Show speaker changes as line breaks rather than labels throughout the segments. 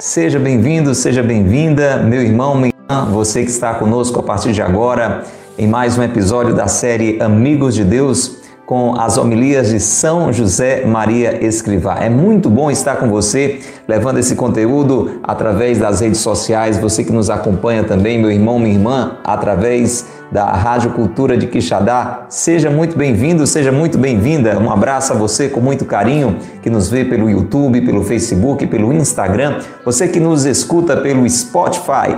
Seja bem-vindo, seja bem-vinda, meu irmão, minha irmã, você que está conosco a partir de agora em mais um episódio da série Amigos de Deus com as homilias de São José Maria Escrivá. É muito bom estar com você, levando esse conteúdo através das redes sociais, você que nos acompanha também, meu irmão, minha irmã, através da Rádio Cultura de Quixadá. Seja muito bem-vindo, seja muito bem-vinda. Um abraço a você com muito carinho que nos vê pelo YouTube, pelo Facebook, pelo Instagram, você que nos escuta pelo Spotify.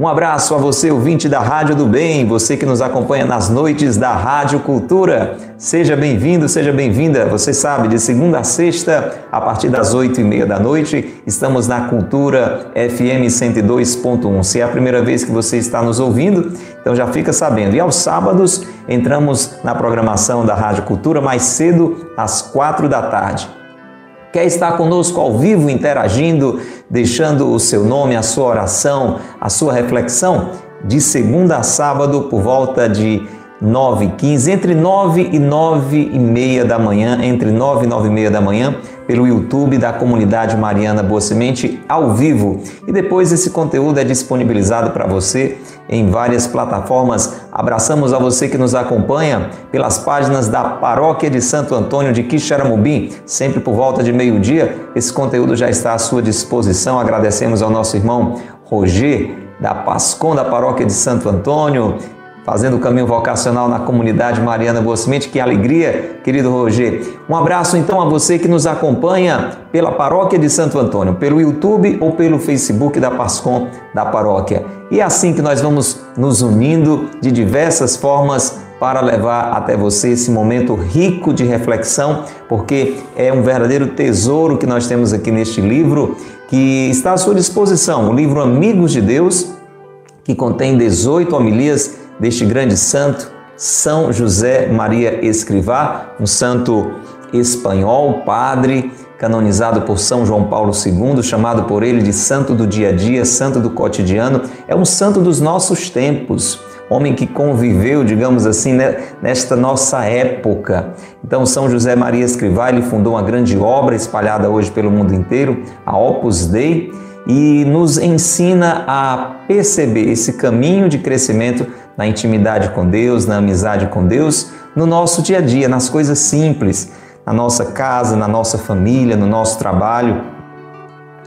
Um abraço a você, ouvinte da Rádio do Bem, você que nos acompanha nas noites da Rádio Cultura. Seja bem-vindo, seja bem-vinda. Você sabe, de segunda a sexta, a partir das oito e meia da noite, estamos na Cultura FM 102.1. Se é a primeira vez que você está nos ouvindo, então já fica sabendo. E aos sábados, entramos na programação da Rádio Cultura mais cedo, às quatro da tarde. Quer estar conosco ao vivo, interagindo, deixando o seu nome, a sua oração, a sua reflexão? De segunda a sábado, por volta de 9 e 15, entre 9 e 9 e meia da manhã, entre 9 e 9 e meia da manhã, pelo YouTube da comunidade Mariana Boa Semente ao vivo. E depois esse conteúdo é disponibilizado para você em várias plataformas. Abraçamos a você que nos acompanha pelas páginas da Paróquia de Santo Antônio de Quixaramubim, sempre por volta de meio-dia. Esse conteúdo já está à sua disposição. Agradecemos ao nosso irmão Roger da Pascom da Paróquia de Santo Antônio, fazendo o caminho vocacional na comunidade Mariana Boa Semente. Que alegria, querido Roger. Um abraço então a você que nos acompanha pela Paróquia de Santo Antônio, pelo YouTube ou pelo Facebook da Pascom da Paróquia. E é assim que nós vamos nos unindo de diversas formas para levar até você esse momento rico de reflexão, porque é um verdadeiro tesouro que nós temos aqui neste livro que está à sua disposição, o livro Amigos de Deus, que contém 18 homilias deste grande santo, São José Maria Escrivá, um santo espanhol, padre, canonizado por São João Paulo II, chamado por ele de santo do dia a dia, santo do cotidiano, é um santo dos nossos tempos, homem que conviveu, digamos assim, né, nesta nossa época. Então, São José Maria Escrivá, ele fundou uma grande obra espalhada hoje pelo mundo inteiro, a Opus Dei, e nos ensina a perceber esse caminho de crescimento na intimidade com Deus, na amizade com Deus, no nosso dia a dia, nas coisas simples, na nossa casa, na nossa família, no nosso trabalho.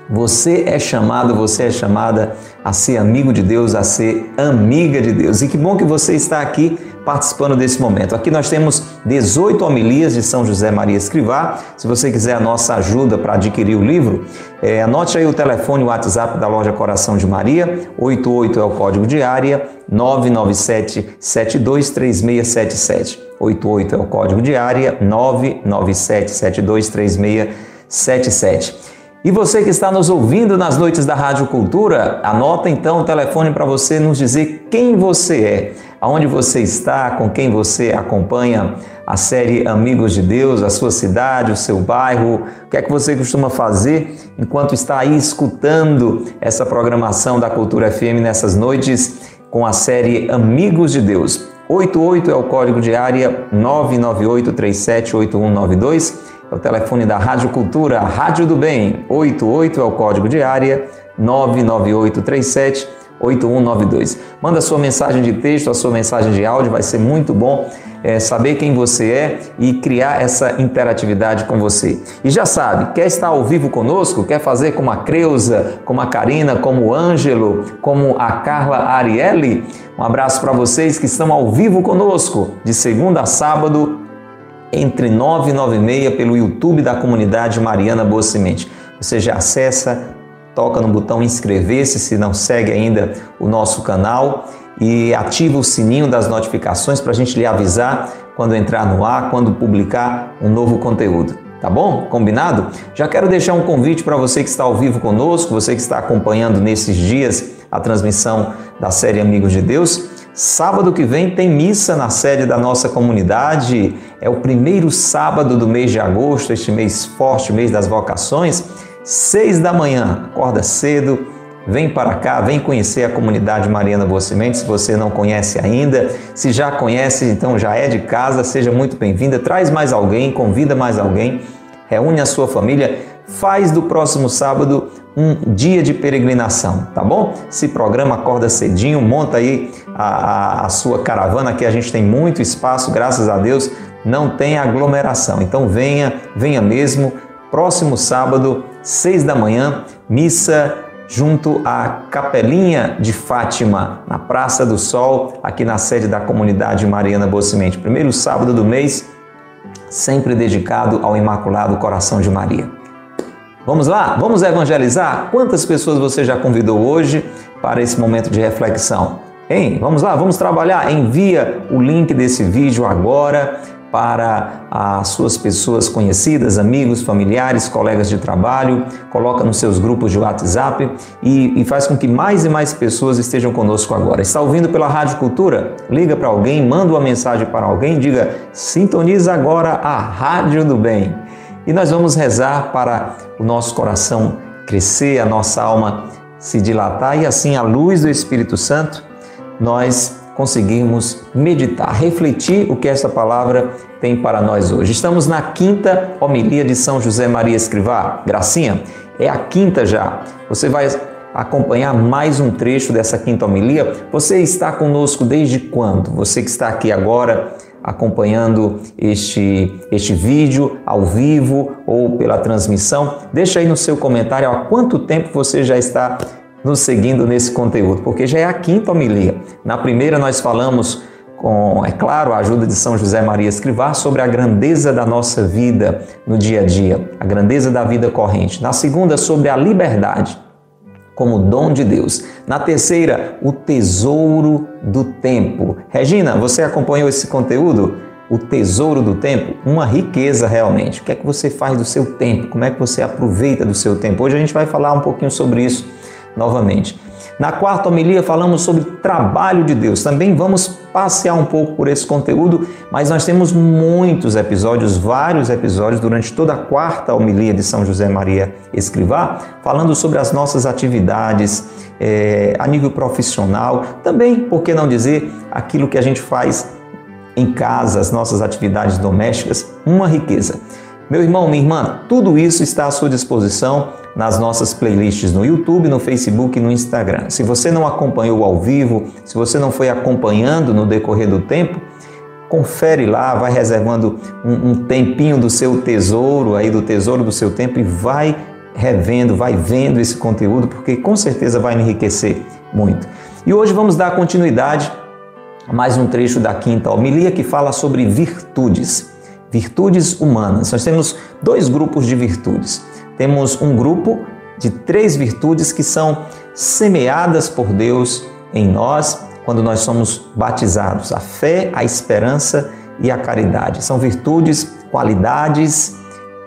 Você é chamado, você é chamada a ser amigo de Deus, a ser amiga de Deus. E que bom que você está aqui participando desse momento. Aqui nós temos 18 homilias de São José Maria Escrivá. Se você quiser a nossa ajuda para adquirir o livro, é, anote aí o telefone, o WhatsApp da loja Coração de Maria, 88 é o código de área, 997 723677. 88 é o código de área, 997 723677. E você que está nos ouvindo nas noites da Rádio Cultura, anota então o telefone para você nos dizer quem você é, aonde você está, com quem você acompanha a série Amigos de Deus, a sua cidade, o seu bairro, o que é que você costuma fazer enquanto está aí escutando essa programação da Cultura FM nessas noites com a série Amigos de Deus. 88 é o código de área 998 378192 é o telefone da Rádio Cultura, Rádio do Bem, 88 é o código de área, 99837 8192. Manda sua mensagem de texto, a sua mensagem de áudio, vai ser muito bom é, saber quem você é e criar essa interatividade com você. E já sabe, quer estar ao vivo conosco? Quer fazer como a Creuza, como a Karina, como o Ângelo, como a Carla Arielle? Um abraço para vocês que estão ao vivo conosco, de segunda a sábado, entre 9 e 9 e meia pelo YouTube da comunidade Mariana Boa Semente. Você já acessa, toca no botão inscrever-se se não segue ainda o nosso canal e ativa o sininho das notificações para a gente lhe avisar quando entrar no ar, quando publicar um novo conteúdo. Tá bom? Combinado? Já quero deixar um convite para você que está ao vivo conosco, você que está acompanhando nesses dias a transmissão da série Amigos de Deus. Sábado que vem tem missa na sede da nossa comunidade. É o primeiro sábado do mês de agosto, este mês forte, mês das vocações. Seis da manhã, acorda cedo, Vem para cá, vem conhecer a comunidade Mariana Boa Semente, se você não conhece ainda. Se já conhece, então já é de casa, seja muito bem-vinda. Traz mais alguém, convida mais alguém, reúne a sua família, faz do próximo sábado um dia de peregrinação, tá bom? Se programa, acorda cedinho, monta aí a, a, a sua caravana, aqui a gente tem muito espaço, graças a Deus, não tem aglomeração. Então venha, venha mesmo. Próximo sábado, seis da manhã, missa junto à Capelinha de Fátima, na Praça do Sol, aqui na sede da comunidade Mariana Boa Semente. Primeiro sábado do mês, sempre dedicado ao Imaculado Coração de Maria. Vamos lá? Vamos evangelizar? Quantas pessoas você já convidou hoje para esse momento de reflexão? Hein? Vamos lá, vamos trabalhar. Envia o link desse vídeo agora para as suas pessoas conhecidas, amigos, familiares, colegas de trabalho, coloca nos seus grupos de WhatsApp e, e faz com que mais e mais pessoas estejam conosco agora. Está ouvindo pela Rádio Cultura? Liga para alguém, manda uma mensagem para alguém, diga: sintoniza agora a Rádio do Bem. E nós vamos rezar para o nosso coração crescer, a nossa alma se dilatar e assim a luz do Espírito Santo nós conseguirmos meditar, refletir o que esta palavra tem para nós hoje. Estamos na quinta homilia de São José Maria Escrivá. Gracinha, é a quinta já. Você vai acompanhar mais um trecho dessa quinta homilia. Você está conosco desde quando? Você que está aqui agora acompanhando este, este vídeo ao vivo ou pela transmissão, deixa aí no seu comentário há quanto tempo você já está nos seguindo nesse conteúdo, porque já é a quinta homilia. Na primeira nós falamos com, é claro, a ajuda de São José Maria Escrivá sobre a grandeza da nossa vida no dia a dia, a grandeza da vida corrente. Na segunda, sobre a liberdade como dom de Deus. Na terceira, o tesouro do tempo. Regina, você acompanhou esse conteúdo? O tesouro do tempo, uma riqueza realmente. O que é que você faz do seu tempo? Como é que você aproveita do seu tempo? Hoje a gente vai falar um pouquinho sobre isso novamente. Na quarta homilia falamos sobre trabalho de Deus. Também vamos passear um pouco por esse conteúdo, mas nós temos muitos episódios, vários episódios durante toda a quarta homilia de São José Maria Escrivá, falando sobre as nossas atividades é, a nível profissional. Também, por que não dizer, aquilo que a gente faz em casa, as nossas atividades domésticas, uma riqueza. Meu irmão, minha irmã, tudo isso está à sua disposição nas nossas playlists no YouTube, no Facebook e no Instagram. Se você não acompanhou ao vivo, se você não foi acompanhando no decorrer do tempo, confere lá, vai reservando um, um tempinho do seu tesouro, aí do tesouro do seu tempo e vai revendo, vai vendo esse conteúdo, porque com certeza vai enriquecer muito. E hoje vamos dar continuidade a mais um trecho da quinta homilia que fala sobre virtudes virtudes humanas. Nós temos dois grupos de virtudes. Temos um grupo de três virtudes que são semeadas por Deus em nós quando nós somos batizados: a fé, a esperança e a caridade. São virtudes, qualidades,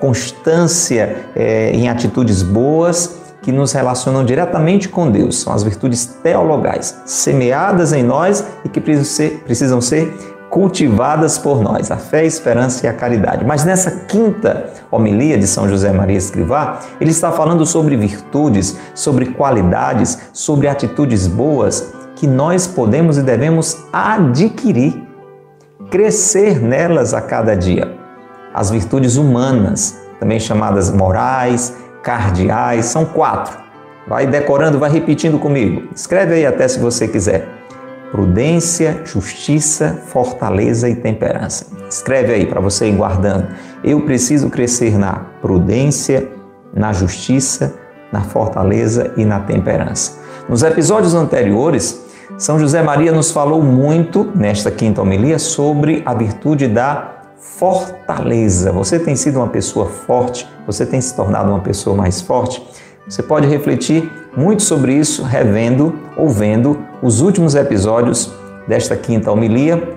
constância é, em atitudes boas que nos relacionam diretamente com Deus. São as virtudes teologais, semeadas em nós e que precisam ser, precisam ser cultivadas por nós, a fé, a esperança e a caridade. Mas nessa quinta homilia de São José Maria Escrivá, ele está falando sobre virtudes, sobre qualidades, sobre atitudes boas que nós podemos e devemos adquirir, crescer nelas a cada dia. As virtudes humanas, também chamadas morais, cardeais, são quatro. Vai decorando, vai repetindo comigo. Escreve aí até se você quiser prudência, justiça, fortaleza e temperança. Escreve aí para você ir guardando. Eu preciso crescer na prudência, na justiça, na fortaleza e na temperança. Nos episódios anteriores, São José Maria nos falou muito, nesta quinta homilia, sobre a virtude da fortaleza. Você tem sido uma pessoa forte, você tem se tornado uma pessoa mais forte. Você pode refletir muito sobre isso revendo ou vendo os últimos episódios desta quinta homilia,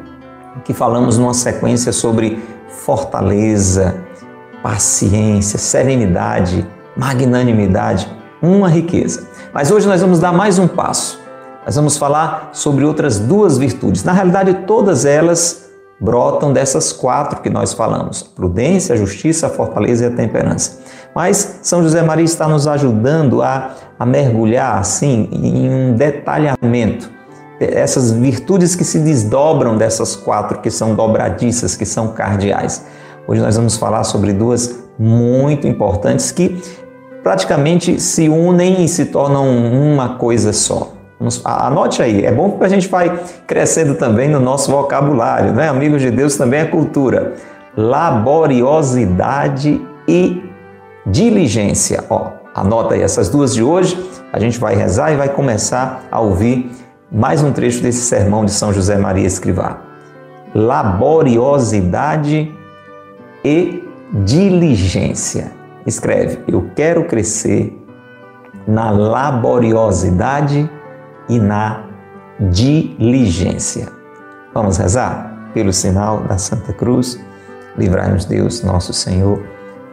que falamos numa sequência sobre fortaleza, paciência, serenidade, magnanimidade, uma riqueza. Mas hoje nós vamos dar mais um passo. Nós vamos falar sobre outras duas virtudes. Na realidade, todas elas brotam dessas quatro que nós falamos: prudência, justiça, fortaleza e a temperança. Mas São José Maria está nos ajudando a, a mergulhar assim em um detalhamento essas virtudes que se desdobram dessas quatro que são dobradiças, que são cardeais. Hoje nós vamos falar sobre duas muito importantes que praticamente se unem e se tornam uma coisa só. Anote aí, é bom porque a gente vai crescendo também no nosso vocabulário, né? Amigos de Deus também é cultura. Laboriosidade e diligência. Ó, anota aí essas duas de hoje. A gente vai rezar e vai começar a ouvir mais um trecho desse sermão de São José Maria Escrivá. Laboriosidade e diligência. Escreve: Eu quero crescer na laboriosidade e na diligência. Vamos rezar? Pelo sinal da Santa Cruz, livrai-nos Deus, nosso Senhor,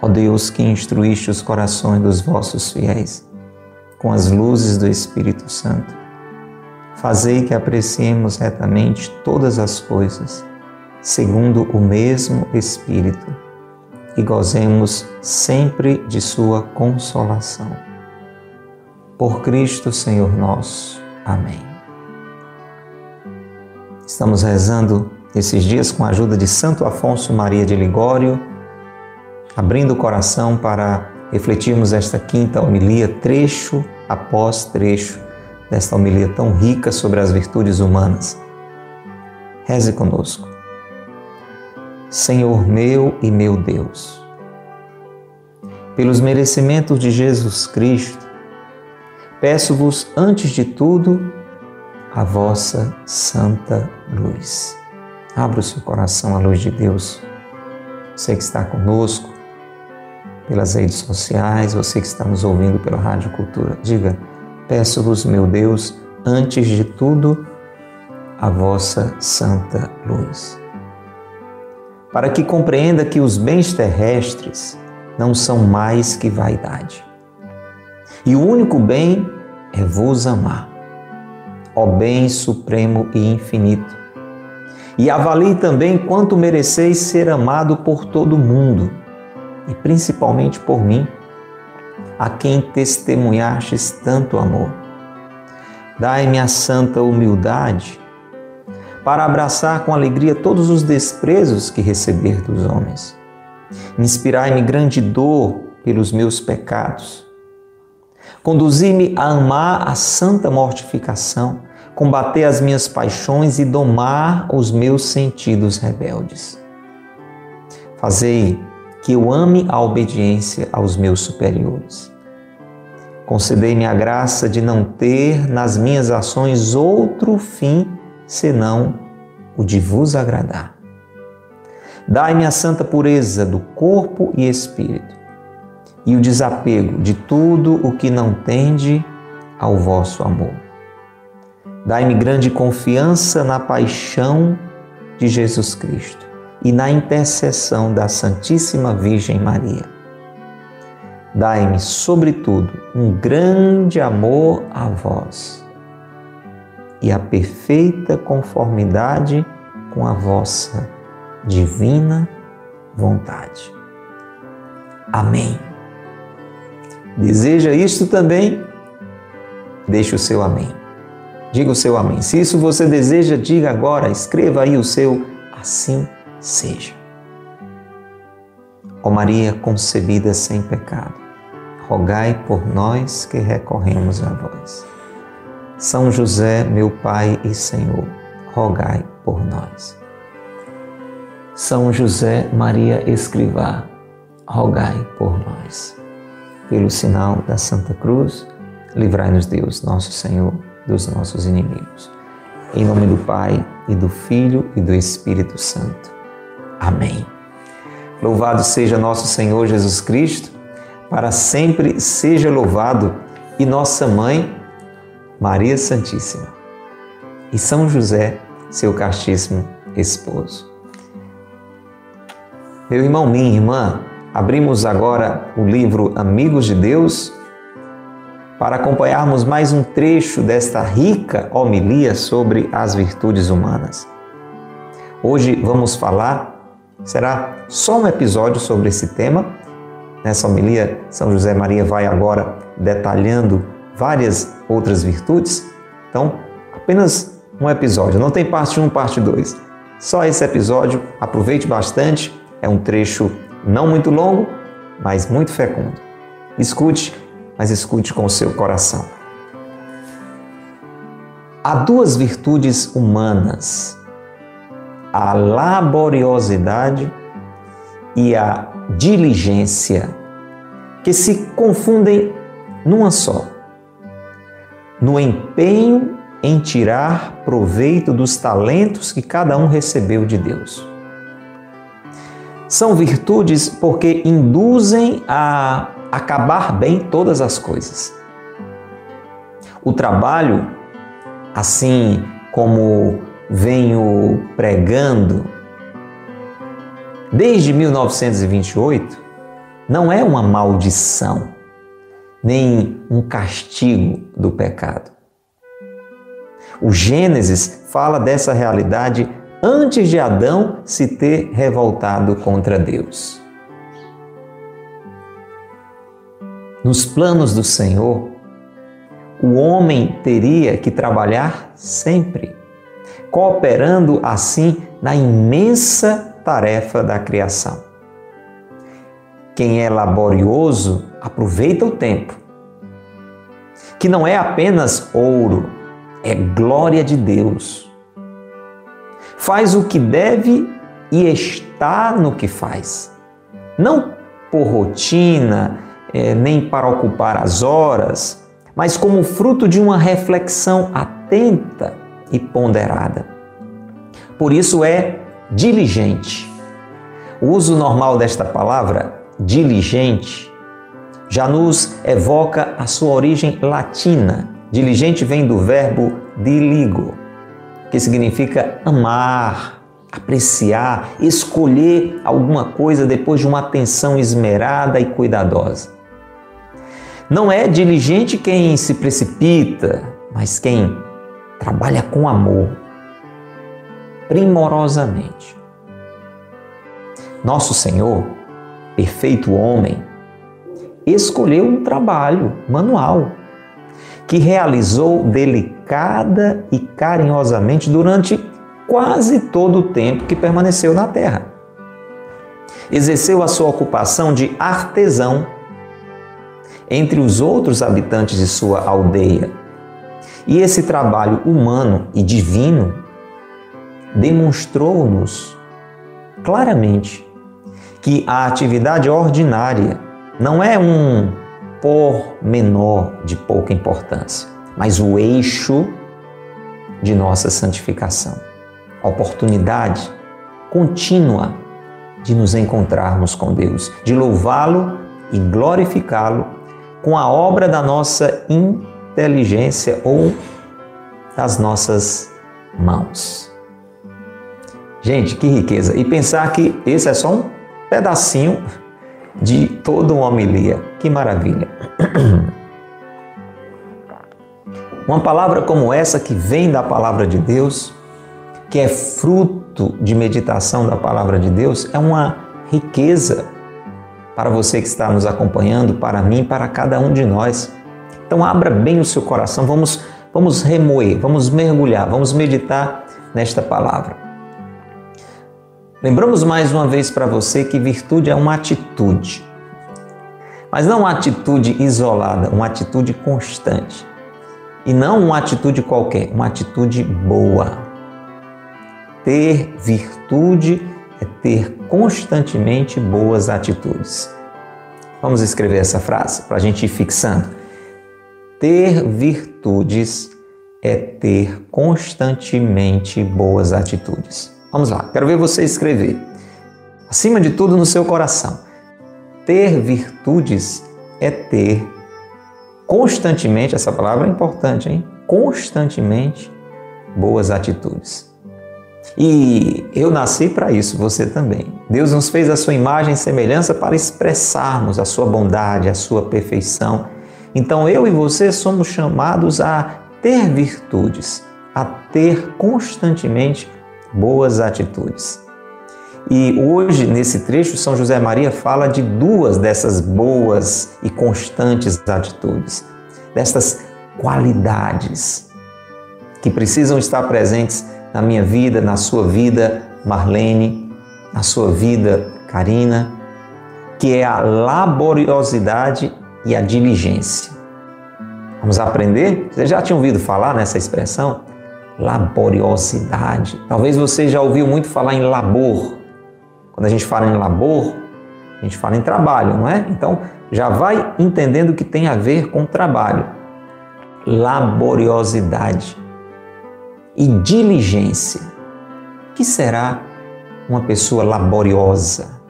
Ó Deus que instruíste os corações dos vossos fiéis com as luzes do Espírito Santo, fazei que apreciemos retamente todas as coisas, segundo o mesmo Espírito, e gozemos sempre de Sua consolação. Por Cristo Senhor nosso. Amém. Estamos rezando esses dias com a ajuda de Santo Afonso Maria de Ligório, abrindo o coração para refletirmos esta quinta homilia, trecho após trecho desta homilia tão rica sobre as virtudes humanas. Reze conosco. Senhor meu e meu Deus, pelos merecimentos de Jesus Cristo, peço-vos, antes de tudo, a vossa santa luz. Abra o seu coração à luz de Deus. Você que está conosco pelas redes sociais, você que está nos ouvindo pela Rádio Cultura, diga: Peço-vos, meu Deus, antes de tudo, a vossa santa luz. Para que compreenda que os bens terrestres não são mais que vaidade. E o único bem é vos amar ó bem supremo e infinito. E avalie também quanto mereceis ser amado por todo mundo, e principalmente por mim, a quem testemunhastes tanto amor. Dai-me a santa humildade para abraçar com alegria todos os desprezos que receber dos homens. Inspirai-me grande dor pelos meus pecados. Conduzi-me a amar a santa mortificação combater as minhas paixões e domar os meus sentidos rebeldes. Fazei que eu ame a obediência aos meus superiores. Concedei-me a graça de não ter nas minhas ações outro fim senão o de vos agradar. Dai-me a santa pureza do corpo e espírito e o desapego de tudo o que não tende ao vosso amor Dai-me grande confiança na paixão de Jesus Cristo e na intercessão da Santíssima Virgem Maria. Dai-me, sobretudo, um grande amor a vós e a perfeita conformidade com a vossa divina vontade. Amém. Deseja isto também? Deixe o seu amém. Diga o seu amém. Se isso você deseja, diga agora, escreva aí o seu assim seja. Ó Maria concebida sem pecado, rogai por nós que recorremos a vós. São José, meu Pai e Senhor, rogai por nós. São José Maria Escrivá, rogai por nós. Pelo sinal da Santa Cruz, livrai-nos Deus, nosso Senhor dos nossos inimigos. Em nome do Pai, e do Filho e do Espírito Santo. Amém. Louvado seja nosso Senhor Jesus Cristo, para sempre seja louvado e nossa mãe, Maria Santíssima, e São José, seu castíssimo esposo. Meu irmão, minha irmã, abrimos agora o livro Amigos de Deus para acompanharmos mais um trecho desta rica homilia sobre as virtudes humanas. Hoje vamos falar, será só um episódio sobre esse tema. Nessa homilia, São José Maria vai agora detalhando várias outras virtudes. Então, apenas um episódio, não tem parte 1, parte 2. Só esse episódio, aproveite bastante, é um trecho não muito longo, mas muito fecundo. Escute mas escute com o seu coração. Há duas virtudes humanas: a laboriosidade e a diligência, que se confundem numa só. No empenho em tirar proveito dos talentos que cada um recebeu de Deus. São virtudes porque induzem a acabar bem todas as coisas. O trabalho, assim como venho pregando desde 1928, não é uma maldição, nem um castigo do pecado. O Gênesis fala dessa realidade antes de Adão se ter revoltado contra Deus. Nos planos do Senhor, o homem teria que trabalhar sempre, cooperando assim na imensa tarefa da criação. Quem é laborioso aproveita o tempo, que não é apenas ouro, é glória de Deus. Faz o que deve e está no que faz, não por rotina, é, nem para ocupar as horas, mas como fruto de uma reflexão atenta e ponderada. Por isso é diligente. O uso normal desta palavra, diligente, já nos evoca a sua origem latina. Diligente vem do verbo diligo, que significa amar, apreciar, escolher alguma coisa depois de uma atenção esmerada e cuidadosa. Não é diligente quem se precipita, mas quem trabalha com amor, primorosamente. Nosso Senhor, perfeito homem, escolheu um trabalho manual que realizou delicada e carinhosamente durante quase todo o tempo que permaneceu na terra. Exerceu a sua ocupação de artesão entre os outros habitantes de sua aldeia. E esse trabalho humano e divino demonstrou-nos claramente que a atividade ordinária não é um menor de pouca importância, mas o eixo de nossa santificação. A oportunidade contínua de nos encontrarmos com Deus, de louvá-lo e glorificá-lo com a obra da nossa inteligência ou das nossas mãos. Gente, que riqueza! E pensar que esse é só um pedacinho de toda uma homilia. Que maravilha! Uma palavra como essa que vem da palavra de Deus, que é fruto de meditação da palavra de Deus, é uma riqueza para você que está nos acompanhando, para mim, para cada um de nós. Então abra bem o seu coração, vamos vamos remoer, vamos mergulhar, vamos meditar nesta palavra. Lembramos mais uma vez para você que virtude é uma atitude. Mas não uma atitude isolada, uma atitude constante. E não uma atitude qualquer, uma atitude boa. Ter virtude é ter constantemente boas atitudes. Vamos escrever essa frase para a gente ir fixando. Ter virtudes é ter constantemente boas atitudes. Vamos lá, quero ver você escrever. Acima de tudo, no seu coração. Ter virtudes é ter constantemente, essa palavra é importante, hein? Constantemente boas atitudes. E eu nasci para isso, você também. Deus nos fez a sua imagem e semelhança para expressarmos a sua bondade, a sua perfeição. Então eu e você somos chamados a ter virtudes, a ter constantemente boas atitudes. E hoje, nesse trecho, São José Maria fala de duas dessas boas e constantes atitudes, destas qualidades que precisam estar presentes na minha vida, na sua vida, Marlene, na sua vida, Karina, que é a laboriosidade e a diligência. Vamos aprender? Vocês já tinham ouvido falar nessa expressão? Laboriosidade. Talvez você já ouviu muito falar em labor. Quando a gente fala em labor, a gente fala em trabalho, não é? Então, já vai entendendo que tem a ver com trabalho. Laboriosidade e diligência. O que será uma pessoa laboriosa,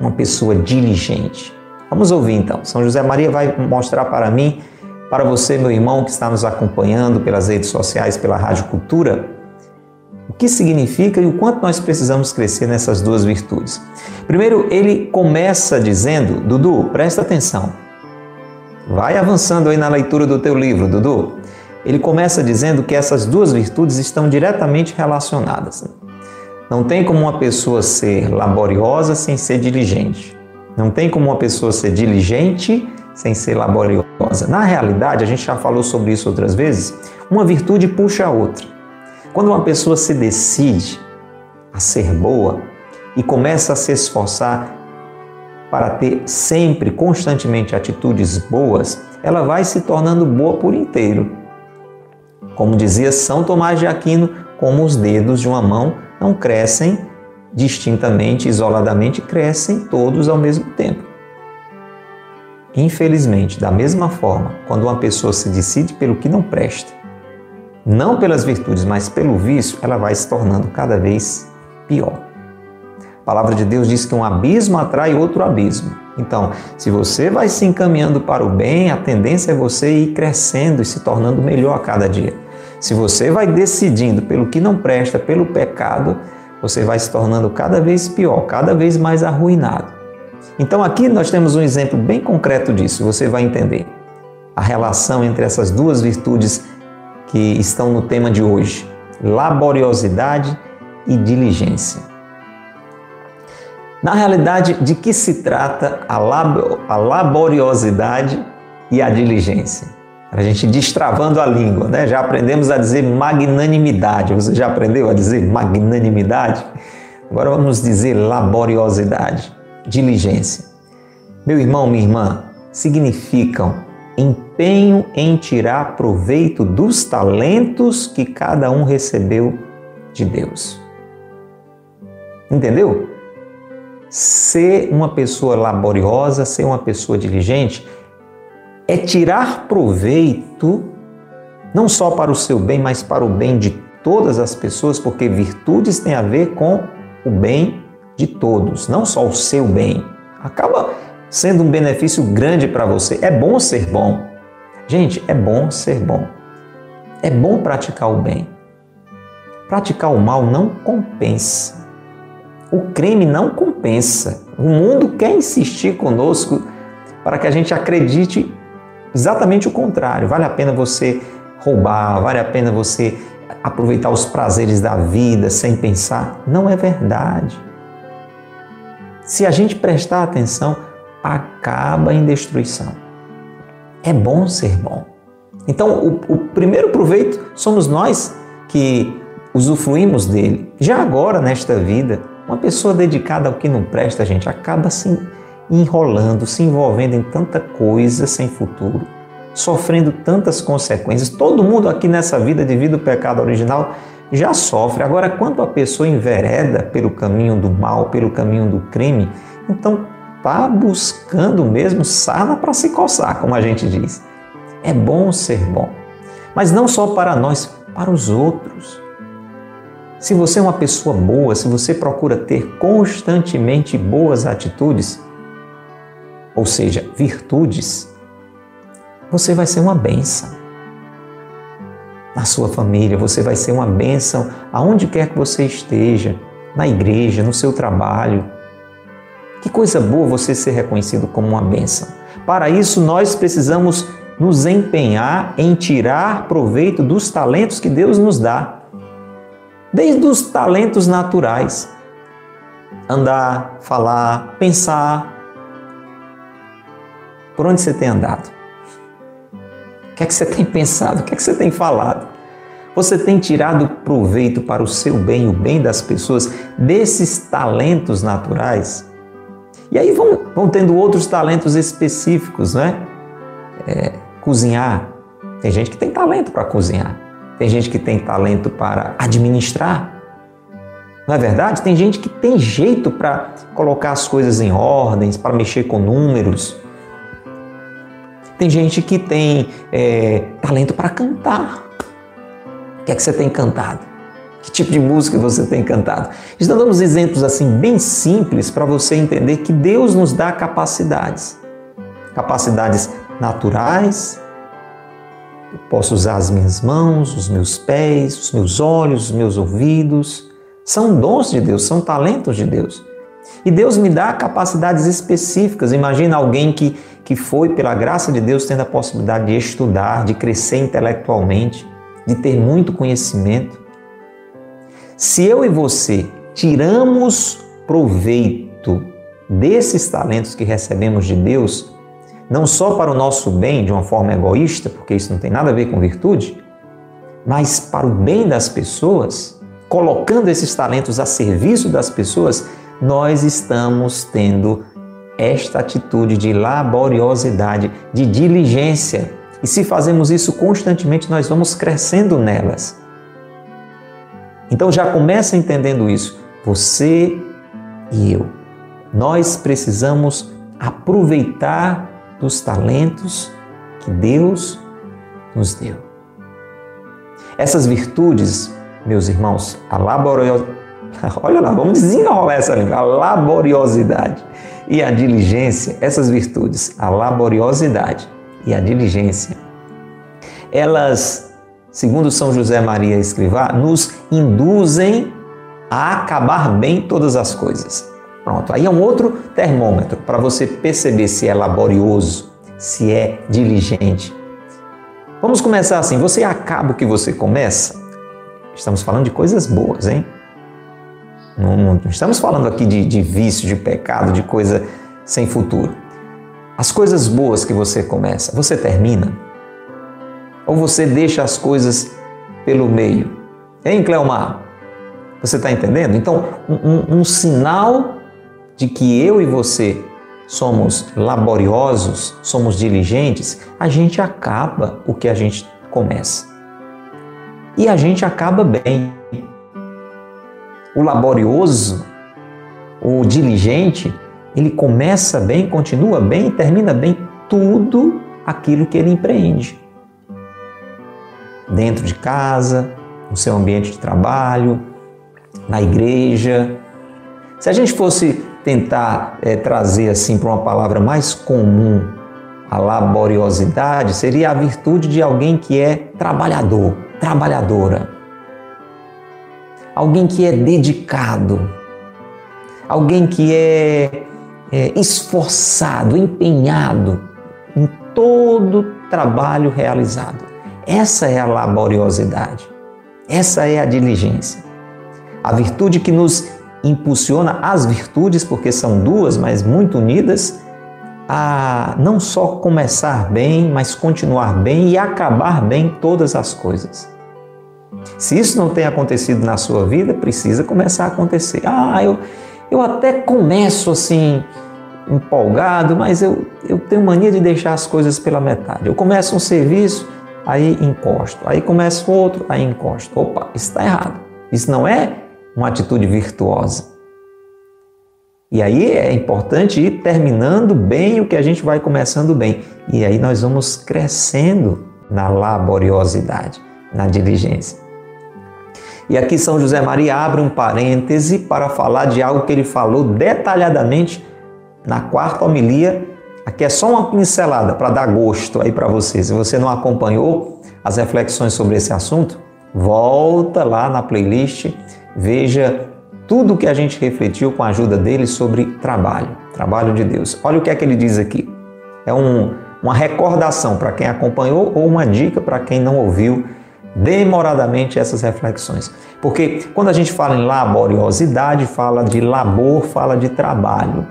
uma pessoa diligente? Vamos ouvir então. São José Maria vai mostrar para mim, para você, meu irmão que está nos acompanhando pelas redes sociais, pela Rádio Cultura, o que significa e o quanto nós precisamos crescer nessas duas virtudes. Primeiro, ele começa dizendo, Dudu, presta atenção. Vai avançando aí na leitura do teu livro, Dudu. Ele começa dizendo que essas duas virtudes estão diretamente relacionadas. Não tem como uma pessoa ser laboriosa sem ser diligente. Não tem como uma pessoa ser diligente sem ser laboriosa. Na realidade, a gente já falou sobre isso outras vezes, uma virtude puxa a outra. Quando uma pessoa se decide a ser boa e começa a se esforçar para ter sempre, constantemente atitudes boas, ela vai se tornando boa por inteiro. Como dizia São Tomás de Aquino, como os dedos de uma mão não crescem distintamente, isoladamente, crescem todos ao mesmo tempo. Infelizmente, da mesma forma, quando uma pessoa se decide pelo que não presta, não pelas virtudes, mas pelo vício, ela vai se tornando cada vez pior. A palavra de Deus diz que um abismo atrai outro abismo. Então, se você vai se encaminhando para o bem, a tendência é você ir crescendo e se tornando melhor a cada dia. Se você vai decidindo pelo que não presta, pelo pecado, você vai se tornando cada vez pior, cada vez mais arruinado. Então aqui nós temos um exemplo bem concreto disso, você vai entender. A relação entre essas duas virtudes que estão no tema de hoje: laboriosidade e diligência. Na realidade, de que se trata a, laboriosidade e a diligência? A gente destravando a língua, né? Já aprendemos a dizer magnanimidade. Você já aprendeu a dizer magnanimidade? Agora vamos dizer laboriosidade, diligência. Meu irmão, minha irmã, significam empenho em tirar proveito dos talentos que cada um recebeu de Deus. Entendeu? Ser uma pessoa laboriosa, ser uma pessoa diligente, é tirar proveito não só para o seu bem, mas para o bem de todas as pessoas, porque virtudes têm a ver com o bem de todos, não só o seu bem. Acaba sendo um benefício grande para você. É bom ser bom. Gente, é bom ser bom. É bom praticar o bem. Praticar o mal não compensa. O crime não compensa. O mundo quer insistir conosco para que a gente acredite Exatamente o contrário. Vale a pena você roubar, vale a pena você aproveitar os prazeres da vida sem pensar. Não é verdade. Se a gente prestar atenção, acaba em destruição. É bom ser bom. Então, o, o primeiro proveito somos nós que usufruímos dele. Já agora, nesta vida, uma pessoa dedicada ao que não presta, gente, acaba assim enrolando, se envolvendo em tanta coisa sem futuro, sofrendo tantas consequências. Todo mundo aqui nessa vida, devido ao pecado original, já sofre. Agora, quando a pessoa envereda pelo caminho do mal, pelo caminho do crime, então está buscando mesmo sarna para se coçar, como a gente diz. É bom ser bom, mas não só para nós, para os outros. Se você é uma pessoa boa, se você procura ter constantemente boas atitudes, ou seja, virtudes, você vai ser uma bênção. Na sua família, você vai ser uma bênção aonde quer que você esteja, na igreja, no seu trabalho. Que coisa boa você ser reconhecido como uma bênção. Para isso, nós precisamos nos empenhar em tirar proveito dos talentos que Deus nos dá. Desde os talentos naturais. Andar, falar, pensar. Por onde você tem andado? O que é que você tem pensado? O que é que você tem falado? Você tem tirado proveito para o seu bem, o bem das pessoas, desses talentos naturais? E aí vão, vão tendo outros talentos específicos, né? É, cozinhar. Tem gente que tem talento para cozinhar. Tem gente que tem talento para administrar. Não é verdade? Tem gente que tem jeito para colocar as coisas em ordens, para mexer com números. Tem gente que tem é, talento para cantar. O que é que você tem cantado? Que tipo de música você tem cantado? Estamos dando exemplos assim bem simples para você entender que Deus nos dá capacidades. Capacidades naturais. Eu posso usar as minhas mãos, os meus pés, os meus olhos, os meus ouvidos. São dons de Deus, são talentos de Deus. E Deus me dá capacidades específicas. Imagina alguém que, que foi, pela graça de Deus, tendo a possibilidade de estudar, de crescer intelectualmente, de ter muito conhecimento. Se eu e você tiramos proveito desses talentos que recebemos de Deus, não só para o nosso bem de uma forma egoísta, porque isso não tem nada a ver com virtude, mas para o bem das pessoas, colocando esses talentos a serviço das pessoas, nós estamos tendo esta atitude de laboriosidade, de diligência. E se fazemos isso constantemente, nós vamos crescendo nelas. Então já começa entendendo isso. Você e eu. Nós precisamos aproveitar dos talentos que Deus nos deu. Essas virtudes, meus irmãos, a Olha lá, vamos desenrolar essa língua. A laboriosidade e a diligência, essas virtudes, a laboriosidade e a diligência, elas, segundo São José Maria Escrivá, nos induzem a acabar bem todas as coisas. Pronto, aí é um outro termômetro para você perceber se é laborioso, se é diligente. Vamos começar assim: você acaba o que você começa? Estamos falando de coisas boas, hein? Não, não estamos falando aqui de, de vício, de pecado, de coisa sem futuro. As coisas boas que você começa, você termina? Ou você deixa as coisas pelo meio? Hein, Cleomar? Você está entendendo? Então, um, um, sinal de que eu e você somos laboriosos, somos diligentes, a gente acaba o que a gente começa. E a gente acaba bem o laborioso, o diligente, ele começa bem, continua bem e termina bem tudo aquilo que ele empreende. Dentro de casa, no seu ambiente de trabalho, na igreja. Se a gente fosse tentar é, trazer assim para uma palavra mais comum a laboriosidade, seria a virtude de alguém que é trabalhador, trabalhadora alguém que é dedicado, alguém que é, é esforçado, empenhado em todo trabalho realizado. Essa é a laboriosidade, essa é a diligência. A virtude que nos impulsiona, as virtudes, porque são duas, mas muito unidas, a não só começar bem, mas continuar bem e acabar bem todas as coisas. Se isso não tem acontecido na sua vida, precisa começar a acontecer. Ah, eu, eu até começo assim, empolgado, mas eu, eu tenho mania de deixar as coisas pela metade. Eu começo um serviço, aí encosto. Aí começo outro, aí encosto. Opa, isso está errado. Isso não é uma atitude virtuosa. E aí é importante ir terminando bem o que a gente vai começando bem. E aí nós vamos crescendo na laboriosidade, na diligência. E aqui São José Maria abre um parêntese para falar de algo que ele falou detalhadamente na quarta homilia Aqui é só uma pincelada para dar gosto aí para você. Se você não acompanhou as reflexões sobre esse assunto, volta lá na playlist, veja tudo que a gente refletiu com a ajuda dele sobre trabalho, trabalho de Deus. Olha o que é que ele diz aqui. É um, uma recordação para quem acompanhou ou uma dica para quem não ouviu demoradamente essas reflexões. Porque quando a gente fala em laboriosidade, fala de labor, fala de trabalho.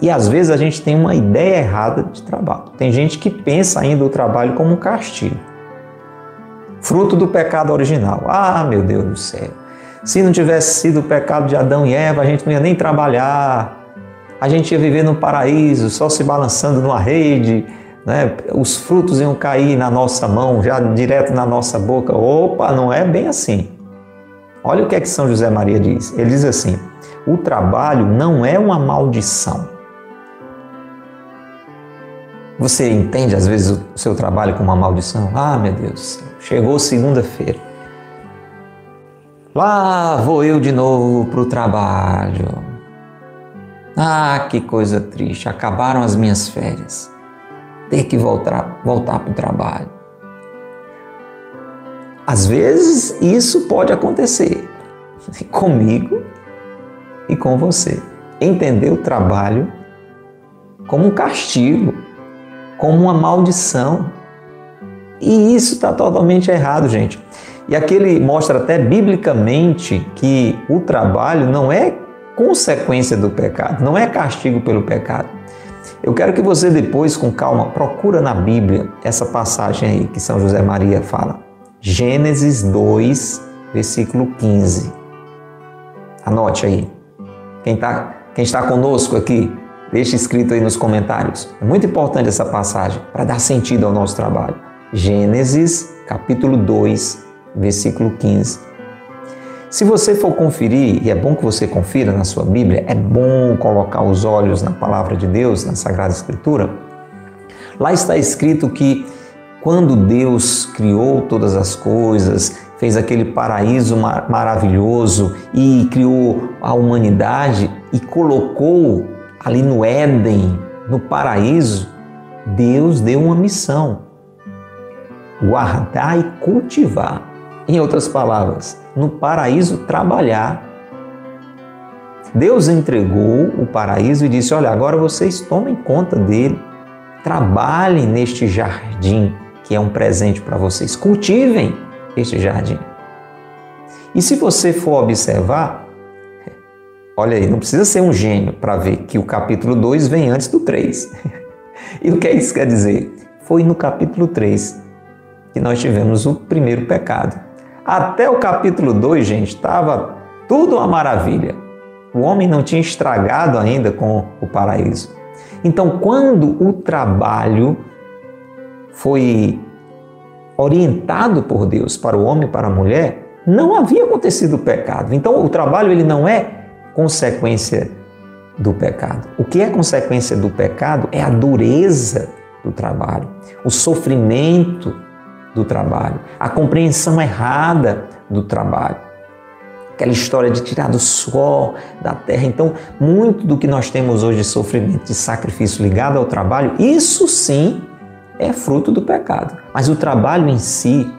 E às vezes a gente tem uma ideia errada de trabalho. Tem gente que pensa ainda o trabalho como um castigo. Fruto do pecado original. Ah, meu Deus do céu. Se não tivesse sido o pecado de Adão e Eva, a gente não ia nem trabalhar. A gente ia viver no paraíso, só se balançando numa rede, né? os frutos iam cair na nossa mão, já direto na nossa boca. Opa, não é bem assim. Olha o que é que São José Maria diz. Ele diz assim: o trabalho não é uma maldição. Você entende às vezes o seu trabalho como uma maldição? Ah, meu Deus, chegou segunda-feira. Lá vou eu de novo para o trabalho. Ah, que coisa triste, acabaram as minhas férias ter que voltar, voltar para o trabalho. Às vezes isso pode acontecer comigo e com você. Entender o trabalho como um castigo, como uma maldição. E isso está totalmente errado, gente. E aquele mostra até biblicamente que o trabalho não é consequência do pecado, não é castigo pelo pecado. Eu quero que você depois, com calma, procura na Bíblia essa passagem aí que São José Maria fala. Gênesis 2, versículo 15. Anote aí. Quem, tá, quem está conosco aqui, deixe escrito aí nos comentários. É muito importante essa passagem para dar sentido ao nosso trabalho. Gênesis, capítulo 2, versículo 15. Se você for conferir, e é bom que você confira na sua Bíblia, é bom colocar os olhos na palavra de Deus, na Sagrada Escritura. Lá está escrito que quando Deus criou todas as coisas, fez aquele paraíso mar maravilhoso e criou a humanidade e colocou ali no Éden, no paraíso, Deus deu uma missão: guardar e cultivar. Em outras palavras, no paraíso trabalhar. Deus entregou o paraíso e disse: Olha, agora vocês tomem conta dele, trabalhem neste jardim que é um presente para vocês, cultivem este jardim. E se você for observar, olha aí, não precisa ser um gênio para ver que o capítulo 2 vem antes do 3. E o que isso quer dizer? Foi no capítulo 3 que nós tivemos o primeiro pecado. Até o capítulo 2, gente, estava tudo uma maravilha. O homem não tinha estragado ainda com o paraíso. Então, quando o trabalho foi orientado por Deus para o homem e para a mulher, não havia acontecido o pecado. Então, o trabalho ele não é consequência do pecado. O que é consequência do pecado é a dureza do trabalho, o sofrimento do trabalho, a compreensão errada do trabalho. Aquela história de tirar do suor da terra. Então, muito do que nós temos hoje de sofrimento, de sacrifício ligado ao trabalho, isso sim é fruto do pecado. Mas o trabalho em si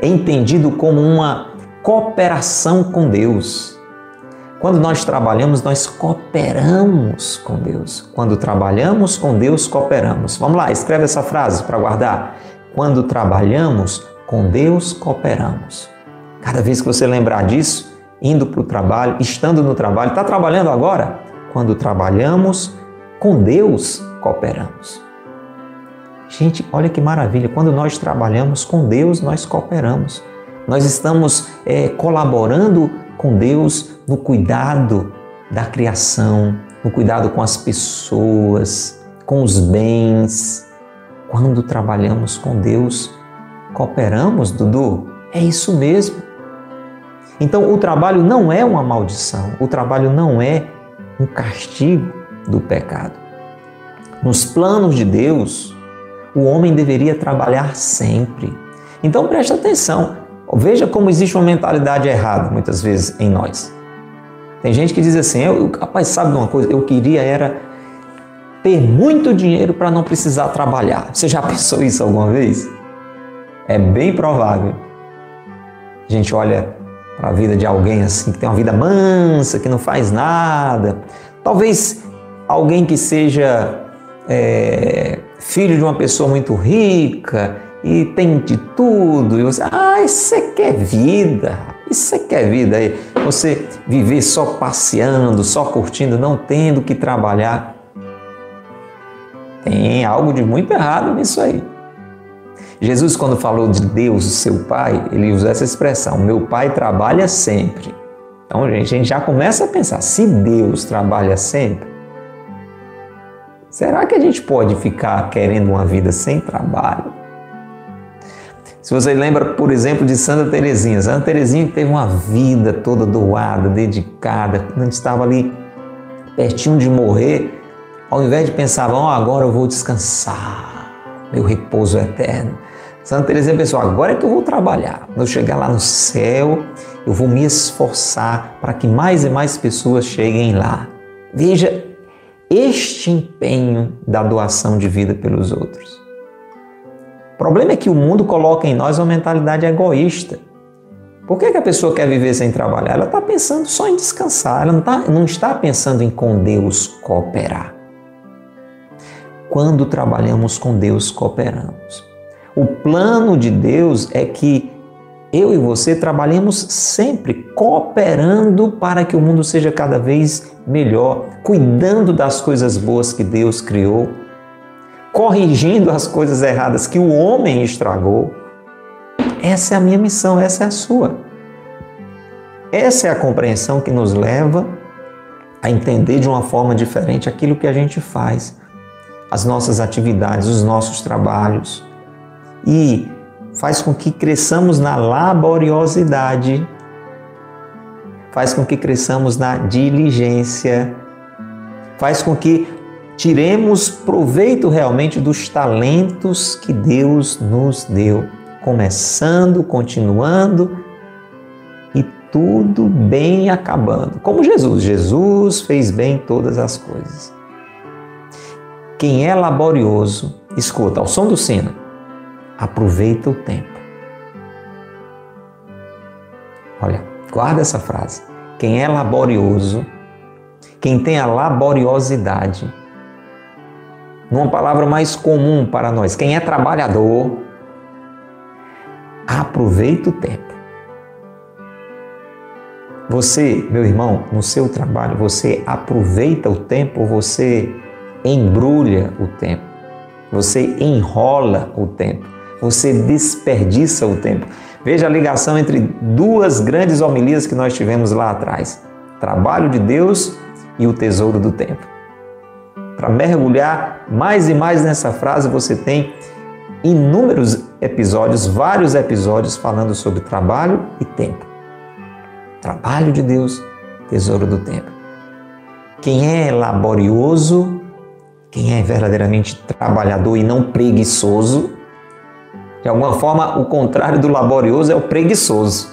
é entendido como uma cooperação com Deus. Quando nós trabalhamos, nós cooperamos com Deus. Quando trabalhamos com Deus, cooperamos. Vamos lá, escreve essa frase para guardar. Quando trabalhamos, com Deus cooperamos. Cada vez que você lembrar disso, indo para o trabalho, estando no trabalho, está trabalhando agora? Quando trabalhamos, com Deus cooperamos. Gente, olha que maravilha! Quando nós trabalhamos com Deus, nós cooperamos. Nós estamos é, colaborando com Deus no cuidado da criação, no cuidado com as pessoas, com os bens, quando trabalhamos com Deus, cooperamos, Dudu? É isso mesmo. Então, o trabalho não é uma maldição, o trabalho não é um castigo do pecado. Nos planos de Deus, o homem deveria trabalhar sempre. Então, preste atenção. Veja como existe uma mentalidade errada muitas vezes em nós. Tem gente que diz assim: eu, rapaz, sabe de uma coisa? Eu queria era ter muito dinheiro para não precisar trabalhar. Você já pensou isso alguma vez? É bem provável. A gente olha para a vida de alguém assim, que tem uma vida mansa, que não faz nada. Talvez alguém que seja é, filho de uma pessoa muito rica e tem de tudo, e você, ah, isso é que é vida, isso é que é vida. Aí você viver só passeando, só curtindo, não tendo que trabalhar. Tem algo de muito errado nisso aí. Jesus, quando falou de Deus, seu Pai, ele usou essa expressão: Meu Pai trabalha sempre. Então, gente, a gente já começa a pensar: se Deus trabalha sempre, será que a gente pode ficar querendo uma vida sem trabalho? Se você lembra, por exemplo, de Santa Teresinha, Santa Teresinha teve uma vida toda doada, dedicada, quando estava ali pertinho de morrer, ao invés de pensar, oh, agora eu vou descansar, meu repouso é eterno. Santa Teresinha pensou, agora é que eu vou trabalhar. Quando eu chegar lá no céu, eu vou me esforçar para que mais e mais pessoas cheguem lá. Veja este empenho da doação de vida pelos outros. O problema é que o mundo coloca em nós uma mentalidade egoísta. Por que, que a pessoa quer viver sem trabalhar? Ela está pensando só em descansar, ela não, tá, não está pensando em com Deus cooperar. Quando trabalhamos com Deus, cooperamos. O plano de Deus é que eu e você trabalhemos sempre cooperando para que o mundo seja cada vez melhor, cuidando das coisas boas que Deus criou, corrigindo as coisas erradas que o homem estragou. Essa é a minha missão, essa é a sua. Essa é a compreensão que nos leva a entender de uma forma diferente aquilo que a gente faz, as nossas atividades, os nossos trabalhos e faz com que cresçamos na laboriosidade, faz com que cresçamos na diligência, faz com que tiremos proveito realmente dos talentos que Deus nos deu, começando, continuando e tudo bem acabando. Como Jesus, Jesus fez bem todas as coisas. Quem é laborioso, escuta, ao som do sino, aproveita o tempo. Olha, guarda essa frase. Quem é laborioso, quem tem a laboriosidade, numa palavra mais comum para nós, quem é trabalhador, aproveita o tempo. Você, meu irmão, no seu trabalho, você aproveita o tempo, você embrulha o tempo, você enrola o tempo você desperdiça o tempo. Veja a ligação entre duas grandes homilias que nós tivemos lá atrás: trabalho de Deus e o tesouro do tempo. Para mergulhar mais e mais nessa frase, você tem inúmeros episódios, vários episódios falando sobre trabalho e tempo. Trabalho de Deus, tesouro do tempo. Quem é laborioso, quem é verdadeiramente trabalhador e não preguiçoso, de alguma forma, o contrário do laborioso é o preguiçoso.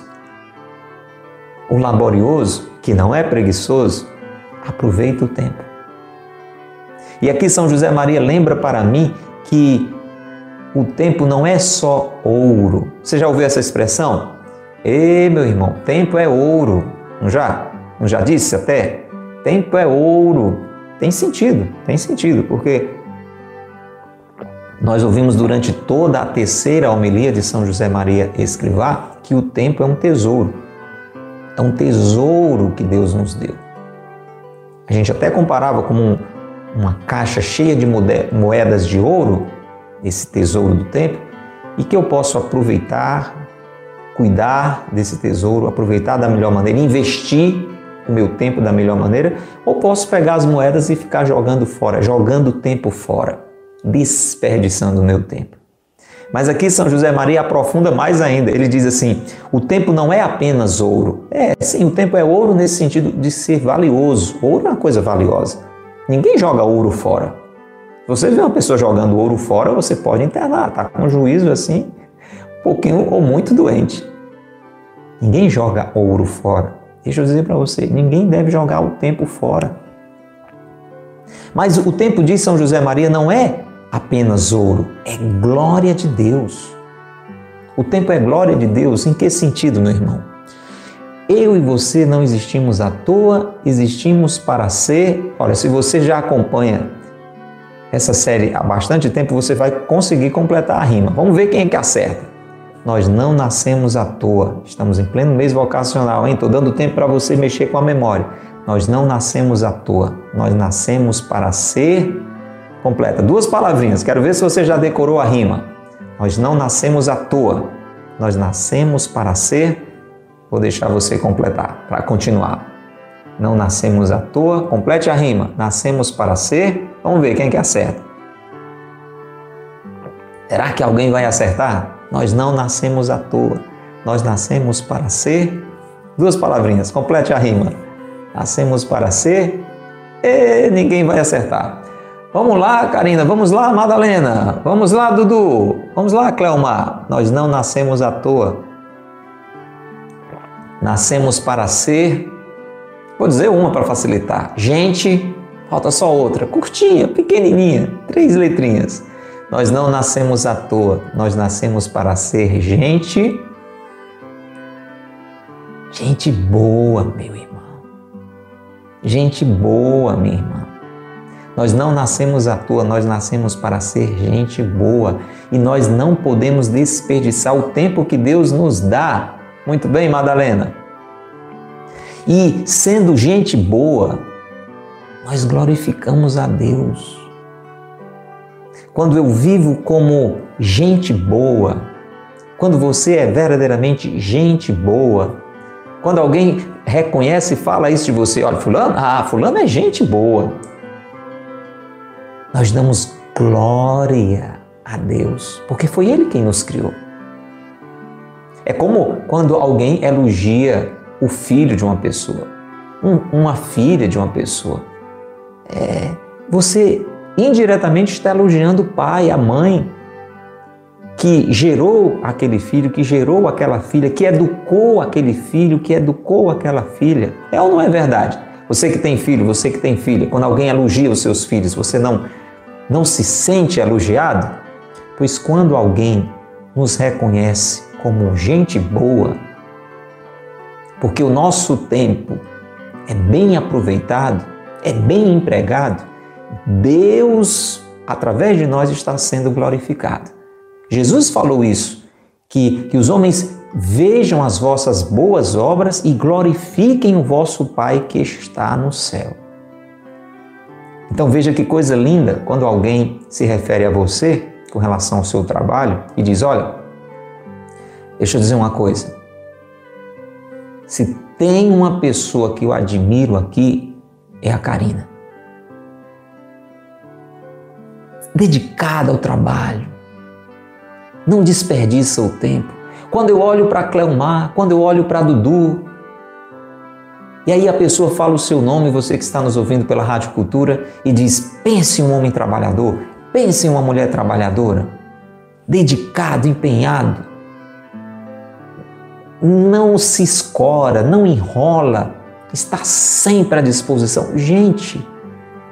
O laborioso, que não é preguiçoso, aproveita o tempo. E aqui São José Maria lembra para mim que o tempo não é só ouro. Você já ouviu essa expressão? Ei, meu irmão, tempo é ouro. Não já? Não já disse até? Tempo é ouro. Tem sentido, tem sentido, porque nós ouvimos durante toda a terceira homilia de São José Maria Escrivá que o tempo é um tesouro. É um tesouro que Deus nos deu. A gente até comparava como um, uma caixa cheia de moedas de ouro, esse tesouro do tempo, e que eu posso aproveitar, cuidar desse tesouro, aproveitar da melhor maneira, investir o meu tempo da melhor maneira, ou posso pegar as moedas e ficar jogando fora, jogando o tempo fora desperdiçando o meu tempo. Mas aqui São José Maria aprofunda mais ainda. Ele diz assim: o tempo não é apenas ouro. É, sim, o tempo é ouro nesse sentido de ser valioso. Ouro é uma coisa valiosa. Ninguém joga ouro fora. Se você vê uma pessoa jogando ouro fora, você pode internar, tá com um juízo assim, um pouquinho ou muito doente. Ninguém joga ouro fora. Deixa eu dizer para você, ninguém deve jogar o tempo fora. Mas o tempo de São José Maria não é apenas ouro, é glória de Deus. O tempo é glória de Deus. Em que sentido, meu irmão? Eu e você não existimos à toa, existimos para ser. Olha, se você já acompanha essa série há bastante tempo, você vai conseguir completar a rima. Vamos ver quem é que acerta. Nós não nascemos à toa. Estamos em pleno mês vocacional, hein? Estou dando tempo para você mexer com a memória. Nós não nascemos à toa. Nós nascemos para ser completa. Duas palavrinhas. Quero ver se você já decorou a rima. Nós não nascemos à toa. Nós nascemos para ser. Vou deixar você completar, para continuar. Não nascemos à toa. Complete a rima. Nascemos para ser. Vamos ver quem que acerta. Será que alguém vai acertar? Nós não nascemos à toa. Nós nascemos para ser. Duas palavrinhas, complete a rima. Nascemos para ser. E ninguém vai acertar. Vamos lá, Karina. Vamos lá, Madalena. Vamos lá, Dudu. Vamos lá, Cleomar. Nós não nascemos à toa. Nascemos para ser. Vou dizer uma para facilitar. Gente, falta só outra. Curtinha, pequenininha. Três letrinhas. Nós não nascemos à toa, nós nascemos para ser gente, gente boa, meu irmão. Gente boa, minha irmã. Nós não nascemos à toa, nós nascemos para ser gente boa e nós não podemos desperdiçar o tempo que Deus nos dá. Muito bem, Madalena? E sendo gente boa, nós glorificamos a Deus quando eu vivo como gente boa, quando você é verdadeiramente gente boa, quando alguém reconhece e fala isso de você, olha, fulano, ah, fulano é gente boa. Nós damos glória a Deus, porque foi Ele quem nos criou. É como quando alguém elogia o filho de uma pessoa, um, uma filha de uma pessoa. É, você indiretamente está elogiando o pai, a mãe, que gerou aquele filho, que gerou aquela filha, que educou aquele filho, que educou aquela filha. É ou não é verdade? Você que tem filho, você que tem filha, quando alguém elogia os seus filhos, você não não se sente elogiado? Pois quando alguém nos reconhece como gente boa, porque o nosso tempo é bem aproveitado, é bem empregado, Deus, através de nós, está sendo glorificado. Jesus falou isso, que, que os homens vejam as vossas boas obras e glorifiquem o vosso Pai que está no céu. Então veja que coisa linda quando alguém se refere a você com relação ao seu trabalho e diz: Olha, deixa eu dizer uma coisa. Se tem uma pessoa que eu admiro aqui, é a Karina. Dedicada ao trabalho. Não desperdiça o tempo. Quando eu olho para Cleomar, quando eu olho para Dudu, e aí a pessoa fala o seu nome, você que está nos ouvindo pela Rádio Cultura, e diz: pense em um homem trabalhador, pense em uma mulher trabalhadora, dedicado, empenhado. Não se escora, não enrola, está sempre à disposição. Gente,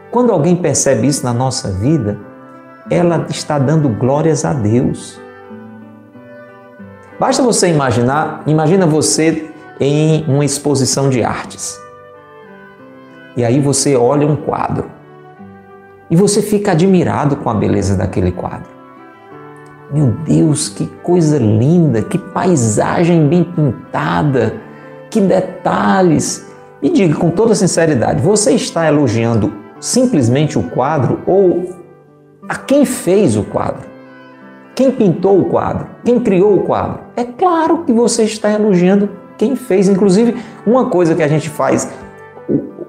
quando alguém percebe isso na nossa vida, ela está dando glórias a Deus. Basta você imaginar, imagina você em uma exposição de artes. E aí você olha um quadro. E você fica admirado com a beleza daquele quadro. Meu Deus, que coisa linda, que paisagem bem pintada, que detalhes. Me diga com toda sinceridade, você está elogiando simplesmente o quadro ou a quem fez o quadro, quem pintou o quadro, quem criou o quadro. É claro que você está elogiando quem fez. Inclusive, uma coisa que a gente faz,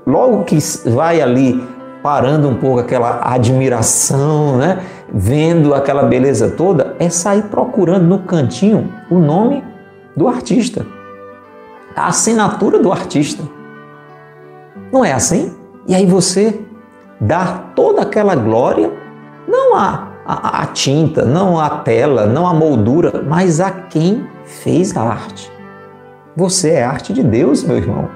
logo que vai ali parando um pouco aquela admiração, né? vendo aquela beleza toda, é sair procurando no cantinho o nome do artista, a assinatura do artista. Não é assim? E aí você dá toda aquela glória não a, a, a tinta, não a tela, não a moldura, mas a quem fez a arte. Você é arte de Deus, meu irmão.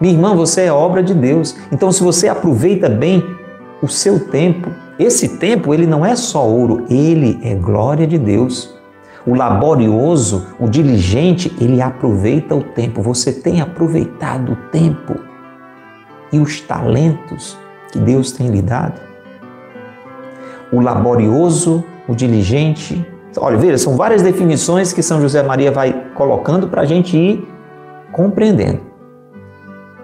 Minha irmã, você é obra de Deus. Então, se você aproveita bem o seu tempo. Esse tempo, ele não é só ouro, ele é glória de Deus. O laborioso, o diligente, ele aproveita o tempo. Você tem aproveitado o tempo e os talentos que Deus tem lhe dado? O laborioso, o diligente. Olha, veja, são várias definições que São José Maria vai colocando para a gente ir compreendendo.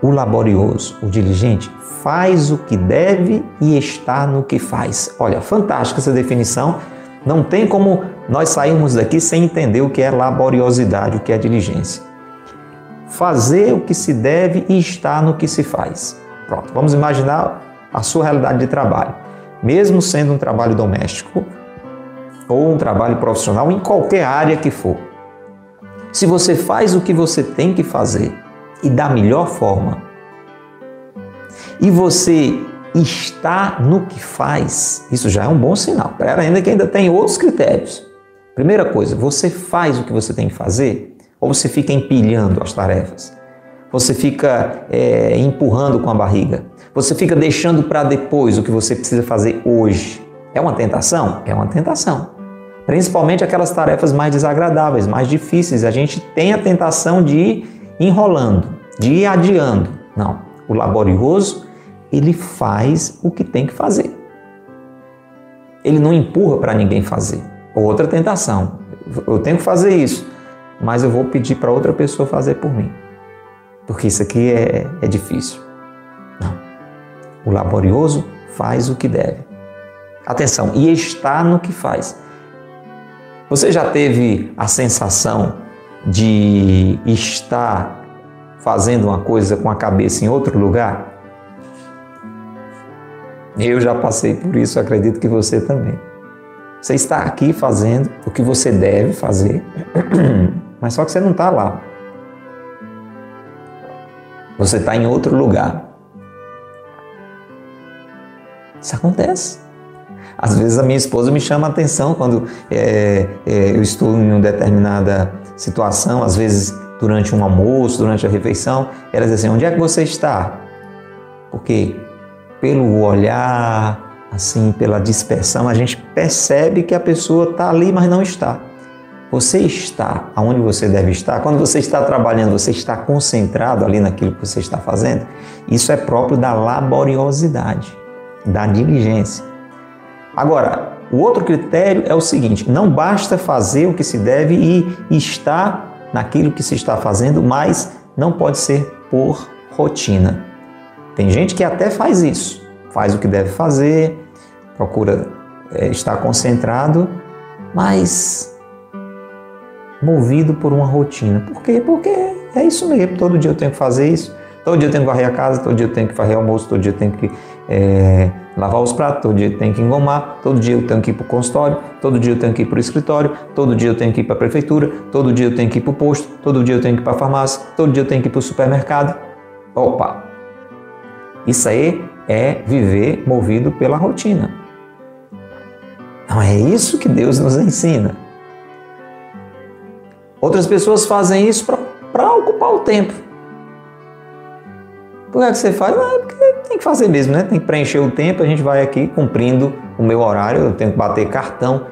O laborioso, o diligente, faz o que deve e está no que faz. Olha, fantástica essa definição. Não tem como nós sairmos daqui sem entender o que é laboriosidade, o que é diligência. Fazer o que se deve e estar no que se faz. Pronto, vamos imaginar a sua realidade de trabalho. Mesmo sendo um trabalho doméstico ou um trabalho profissional, em qualquer área que for. Se você faz o que você tem que fazer e da melhor forma, e você está no que faz, isso já é um bom sinal. Pera ainda que ainda tem outros critérios. Primeira coisa, você faz o que você tem que fazer ou você fica empilhando as tarefas? Você fica é, empurrando com a barriga? Você fica deixando para depois o que você precisa fazer hoje? É uma tentação? É uma tentação. Principalmente aquelas tarefas mais desagradáveis, mais difíceis. A gente tem a tentação de ir enrolando, de ir adiando. Não. O laborioso, ele faz o que tem que fazer. Ele não empurra para ninguém fazer. Outra tentação. Eu tenho que fazer isso, mas eu vou pedir para outra pessoa fazer por mim. Porque isso aqui é, é difícil. Não. O laborioso faz o que deve. Atenção, e está no que faz. Você já teve a sensação de estar fazendo uma coisa com a cabeça em outro lugar? Eu já passei por isso, acredito que você também. Você está aqui fazendo o que você deve fazer, mas só que você não está lá. Você está em outro lugar. Isso acontece. Às vezes a minha esposa me chama a atenção quando é, é, eu estou em uma determinada situação, às vezes durante um almoço, durante a refeição, ela diz assim: onde é que você está? Porque pelo olhar, assim, pela dispersão, a gente percebe que a pessoa está ali, mas não está. Você está aonde você deve estar. Quando você está trabalhando, você está concentrado ali naquilo que você está fazendo. Isso é próprio da laboriosidade, da diligência. Agora, o outro critério é o seguinte: não basta fazer o que se deve e estar naquilo que se está fazendo, mas não pode ser por rotina. Tem gente que até faz isso, faz o que deve fazer, procura é, estar concentrado, mas movido por uma rotina. Por quê? Porque é isso mesmo. Todo dia eu tenho que fazer isso. Todo dia eu tenho que varrer a casa, todo dia eu tenho que fazer almoço, todo dia eu tenho que é, lavar os pratos, todo dia eu tenho que engomar, todo dia eu tenho que ir para o consultório, todo dia eu tenho que ir para o escritório, todo dia eu tenho que ir para a prefeitura, todo dia eu tenho que ir para o posto, todo dia eu tenho que ir para a farmácia, todo dia eu tenho que ir para o supermercado. Opa! Isso aí é viver movido pela rotina. Não é isso que Deus nos ensina. Outras pessoas fazem isso para ocupar o tempo. Por que, é que você faz? Não, é porque tem que fazer mesmo, né? Tem que preencher o tempo, a gente vai aqui cumprindo o meu horário, eu tenho que bater cartão.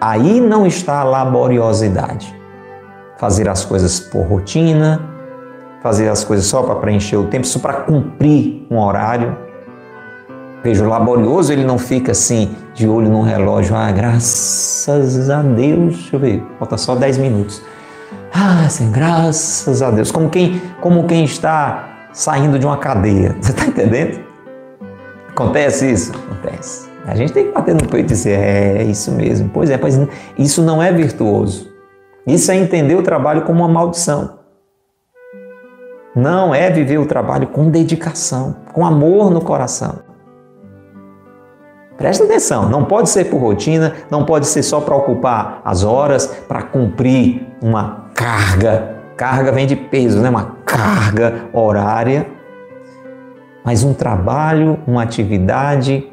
Aí não está a laboriosidade. Fazer as coisas por rotina, fazer as coisas só para preencher o tempo, só para cumprir um horário. Veja, o laborioso ele não fica assim, de olho no relógio. Ah, graças a Deus, deixa eu ver, falta só 10 minutos. Ah, assim, graças a Deus. Como quem, como quem está saindo de uma cadeia. Você está entendendo? Acontece isso? Acontece. A gente tem que bater no peito e dizer, é, é isso mesmo. Pois é, pois isso não é virtuoso. Isso é entender o trabalho como uma maldição. Não é viver o trabalho com dedicação, com amor no coração. Presta atenção, não pode ser por rotina, não pode ser só para ocupar as horas, para cumprir uma carga. Carga vem de peso, né? Uma carga horária. Mas um trabalho, uma atividade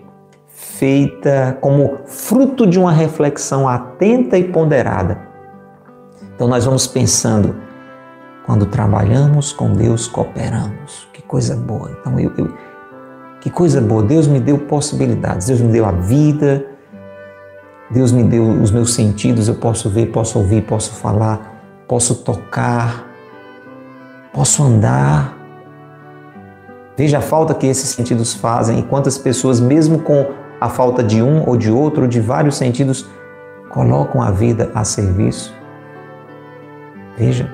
feita como fruto de uma reflexão atenta e ponderada. Então nós vamos pensando, quando trabalhamos com Deus, cooperamos. Que coisa boa. Então eu, eu Que coisa boa! Deus me deu possibilidades, Deus me deu a vida, Deus me deu os meus sentidos, eu posso ver, posso ouvir, posso falar, posso tocar, posso andar. Veja a falta que esses sentidos fazem e quantas pessoas, mesmo com a falta de um ou de outro, ou de vários sentidos, colocam a vida a serviço. Veja.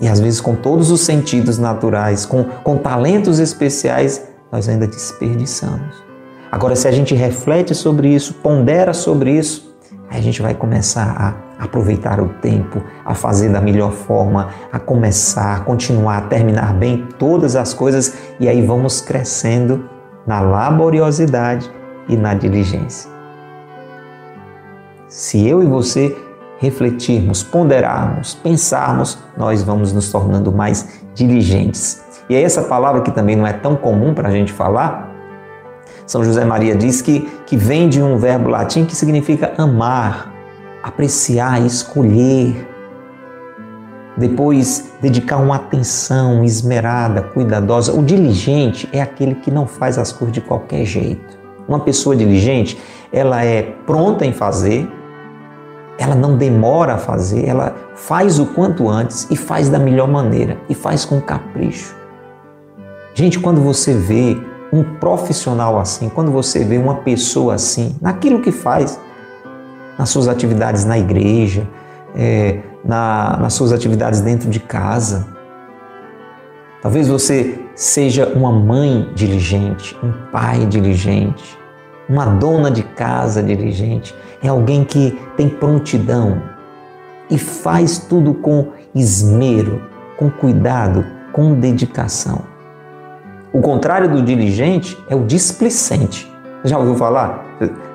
E às vezes, com todos os sentidos naturais, com, com talentos especiais, nós ainda desperdiçamos. Agora, se a gente reflete sobre isso, pondera sobre isso, a gente vai começar a aproveitar o tempo, a fazer da melhor forma, a começar, continuar, a terminar bem todas as coisas e aí vamos crescendo na laboriosidade e na diligência. Se eu e você refletirmos, ponderarmos, pensarmos, nós vamos nos tornando mais diligentes. E é essa palavra que também não é tão comum para a gente falar. São José Maria diz que, que vem de um verbo latim que significa amar, apreciar, escolher. Depois, dedicar uma atenção esmerada, cuidadosa. O diligente é aquele que não faz as coisas de qualquer jeito. Uma pessoa diligente, ela é pronta em fazer, ela não demora a fazer, ela faz o quanto antes e faz da melhor maneira e faz com capricho. Gente, quando você vê um profissional assim, quando você vê uma pessoa assim, naquilo que faz, nas suas atividades na igreja, é, na, nas suas atividades dentro de casa, talvez você seja uma mãe diligente, um pai diligente, uma dona de casa diligente, é alguém que tem prontidão e faz tudo com esmero, com cuidado, com dedicação. O contrário do diligente é o displicente. Já ouviu falar?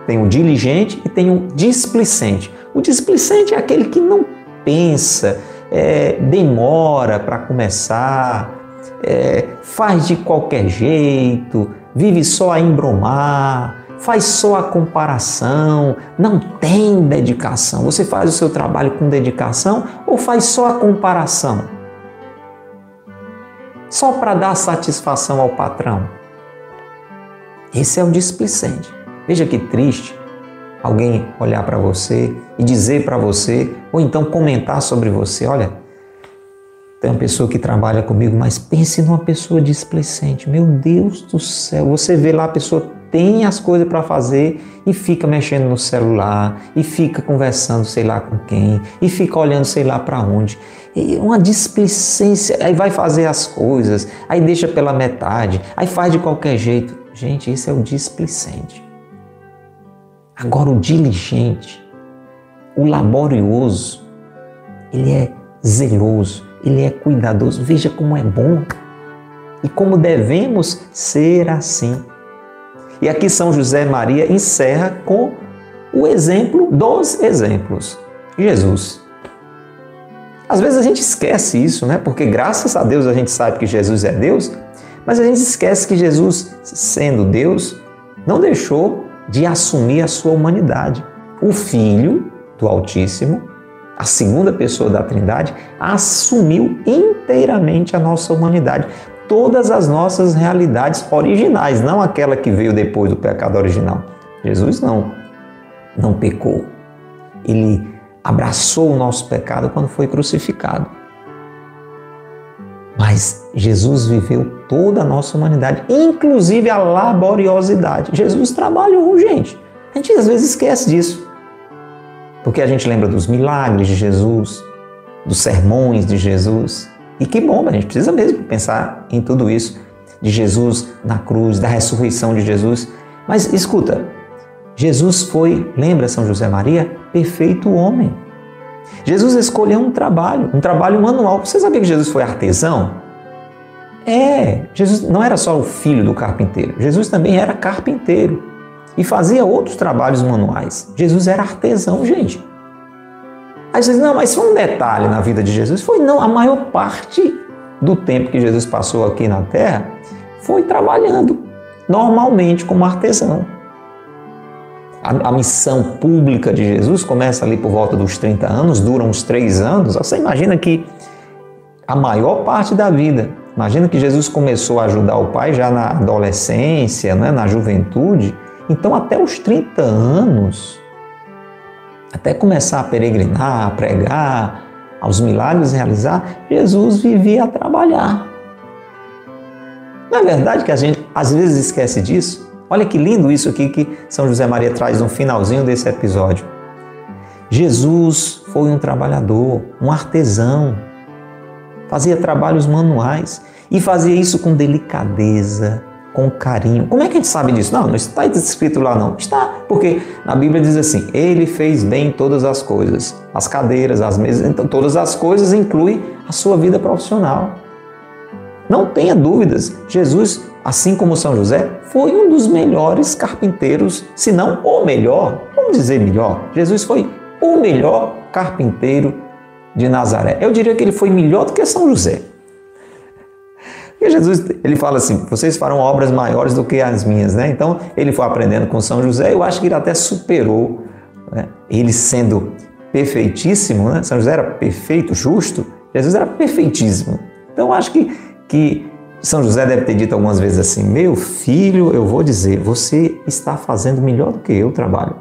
Tem o diligente e tem o displicente. O displicente é aquele que não pensa, é, demora para começar, é, faz de qualquer jeito, vive só a embromar, faz só a comparação, não tem dedicação. Você faz o seu trabalho com dedicação ou faz só a comparação? Só para dar satisfação ao patrão? Esse é o displicente. Veja que triste alguém olhar para você e dizer para você, ou então comentar sobre você: olha, tem uma pessoa que trabalha comigo, mas pense numa pessoa displicente. Meu Deus do céu, você vê lá a pessoa tem as coisas para fazer e fica mexendo no celular, e fica conversando sei lá com quem, e fica olhando sei lá para onde. Uma displicência, aí vai fazer as coisas, aí deixa pela metade, aí faz de qualquer jeito. Gente, isso é o displicente. Agora, o diligente, o laborioso, ele é zeloso, ele é cuidadoso. Veja como é bom e como devemos ser assim. E aqui São José Maria encerra com o exemplo dos exemplos. Jesus. Às vezes a gente esquece isso, né? Porque graças a Deus a gente sabe que Jesus é Deus, mas a gente esquece que Jesus, sendo Deus, não deixou de assumir a sua humanidade. O Filho do Altíssimo, a segunda pessoa da Trindade, assumiu inteiramente a nossa humanidade todas as nossas realidades originais, não aquela que veio depois do pecado original. Jesus não, não pecou. Ele abraçou o nosso pecado quando foi crucificado. Mas Jesus viveu toda a nossa humanidade, inclusive a laboriosidade. Jesus trabalhou, gente. A gente às vezes esquece disso. Porque a gente lembra dos milagres de Jesus, dos sermões de Jesus, e que bom, a gente precisa mesmo pensar em tudo isso, de Jesus na cruz, da ressurreição de Jesus. Mas escuta, Jesus foi, lembra São José Maria, perfeito homem. Jesus escolheu um trabalho, um trabalho manual. Você sabia que Jesus foi artesão? É, Jesus não era só o filho do carpinteiro, Jesus também era carpinteiro e fazia outros trabalhos manuais. Jesus era artesão, gente. Aí você diz, não, mas foi um detalhe na vida de Jesus. Foi não, a maior parte do tempo que Jesus passou aqui na terra foi trabalhando normalmente como artesão. A, a, missão pública de Jesus começa ali por volta dos 30 anos, dura uns três anos. Você imagina que a maior parte da vida Imagina que Jesus começou a ajudar o pai já na adolescência, né, na juventude. Então, até os 30 anos, até começar a peregrinar, a pregar, aos milagres realizar, Jesus vivia a trabalhar. Não é verdade que a gente às vezes esquece disso? Olha que lindo isso aqui que São José Maria traz no finalzinho desse episódio. Jesus foi um trabalhador, um artesão, fazia trabalhos manuais e fazia isso com delicadeza, com carinho. Como é que a gente sabe disso? Não, não está escrito lá não. Está, porque na Bíblia diz assim: Ele fez bem todas as coisas, as cadeiras, as mesas, então todas as coisas inclui a sua vida profissional. Não tenha dúvidas, Jesus, assim como São José, foi um dos melhores carpinteiros, se não o melhor, vamos dizer melhor. Jesus foi o melhor carpinteiro de Nazaré. Eu diria que ele foi melhor do que São José. E Jesus, ele fala assim: vocês farão obras maiores do que as minhas, né? Então, ele foi aprendendo com São José, eu acho que ele até superou, né? ele sendo perfeitíssimo, né? São José era perfeito, justo, Jesus era perfeitíssimo. Então, eu acho que, que São José deve ter dito algumas vezes assim: meu filho, eu vou dizer, você está fazendo melhor do que eu trabalho.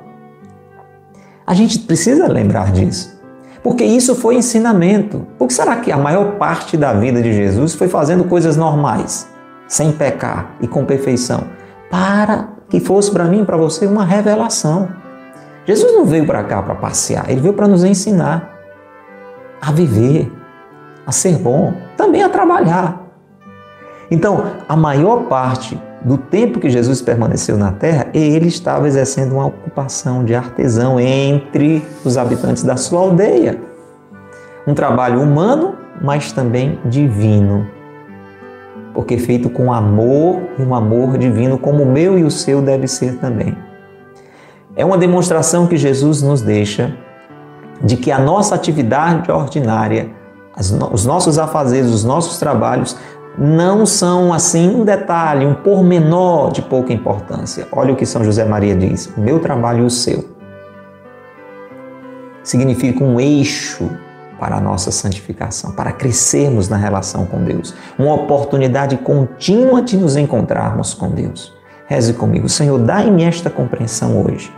A gente precisa lembrar disso. Porque isso foi ensinamento. Por que será que a maior parte da vida de Jesus foi fazendo coisas normais, sem pecar e com perfeição? Para que fosse para mim e para você uma revelação. Jesus não veio para cá para passear, ele veio para nos ensinar a viver, a ser bom, também a trabalhar. Então, a maior parte do tempo que Jesus permaneceu na terra, ele estava exercendo uma ocupação de artesão entre os habitantes da sua aldeia. Um trabalho humano, mas também divino. Porque feito com amor e um amor divino, como o meu e o seu deve ser também. É uma demonstração que Jesus nos deixa de que a nossa atividade ordinária, os nossos afazeres, os nossos trabalhos não são assim um detalhe, um pormenor de pouca importância. Olha o que São José Maria diz: meu trabalho e o seu. Significa um eixo para a nossa santificação, para crescermos na relação com Deus, uma oportunidade contínua de nos encontrarmos com Deus. Reze comigo, Senhor, dai-me esta compreensão hoje.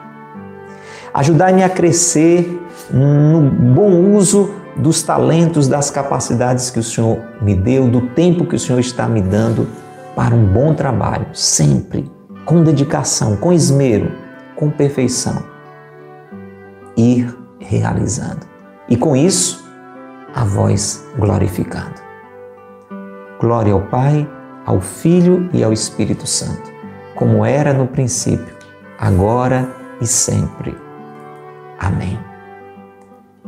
Ajudai-me a crescer no bom uso dos talentos, das capacidades que o Senhor me deu, do tempo que o Senhor está me dando para um bom trabalho, sempre com dedicação, com esmero, com perfeição. Ir realizando. E com isso, a voz glorificando. Glória ao Pai, ao Filho e ao Espírito Santo, como era no princípio, agora e sempre. Amém.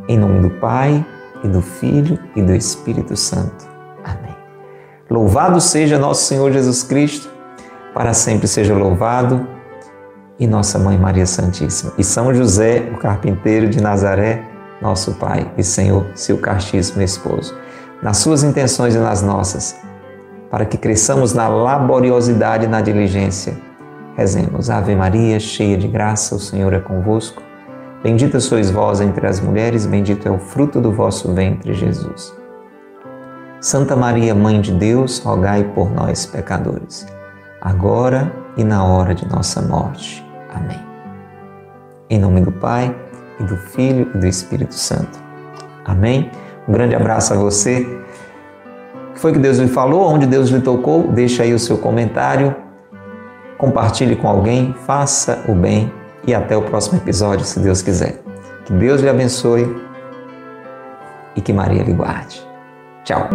Em nome do Pai, e do Filho e do Espírito Santo. Amém. Louvado seja nosso Senhor Jesus Cristo, para sempre seja louvado, e nossa Mãe Maria Santíssima. E São José, o carpinteiro de Nazaré, nosso Pai e Senhor, seu castíssimo esposo. Nas suas intenções e nas nossas, para que cresçamos na laboriosidade e na diligência. Rezemos, Ave Maria, cheia de graça, o Senhor é convosco. Bendita sois vós entre as mulheres, bendito é o fruto do vosso ventre, Jesus. Santa Maria, Mãe de Deus, rogai por nós, pecadores, agora e na hora de nossa morte. Amém. Em nome do Pai, e do Filho e do Espírito Santo. Amém. Um grande abraço a você. O que foi que Deus lhe falou? Onde Deus lhe tocou? Deixa aí o seu comentário. Compartilhe com alguém, faça o bem e até o próximo episódio, se Deus quiser. Que Deus lhe abençoe e que Maria lhe guarde. Tchau.